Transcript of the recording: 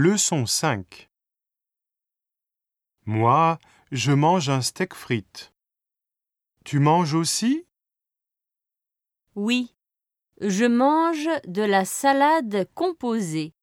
Leçon 5 Moi, je mange un steak frites. Tu manges aussi? Oui, je mange de la salade composée.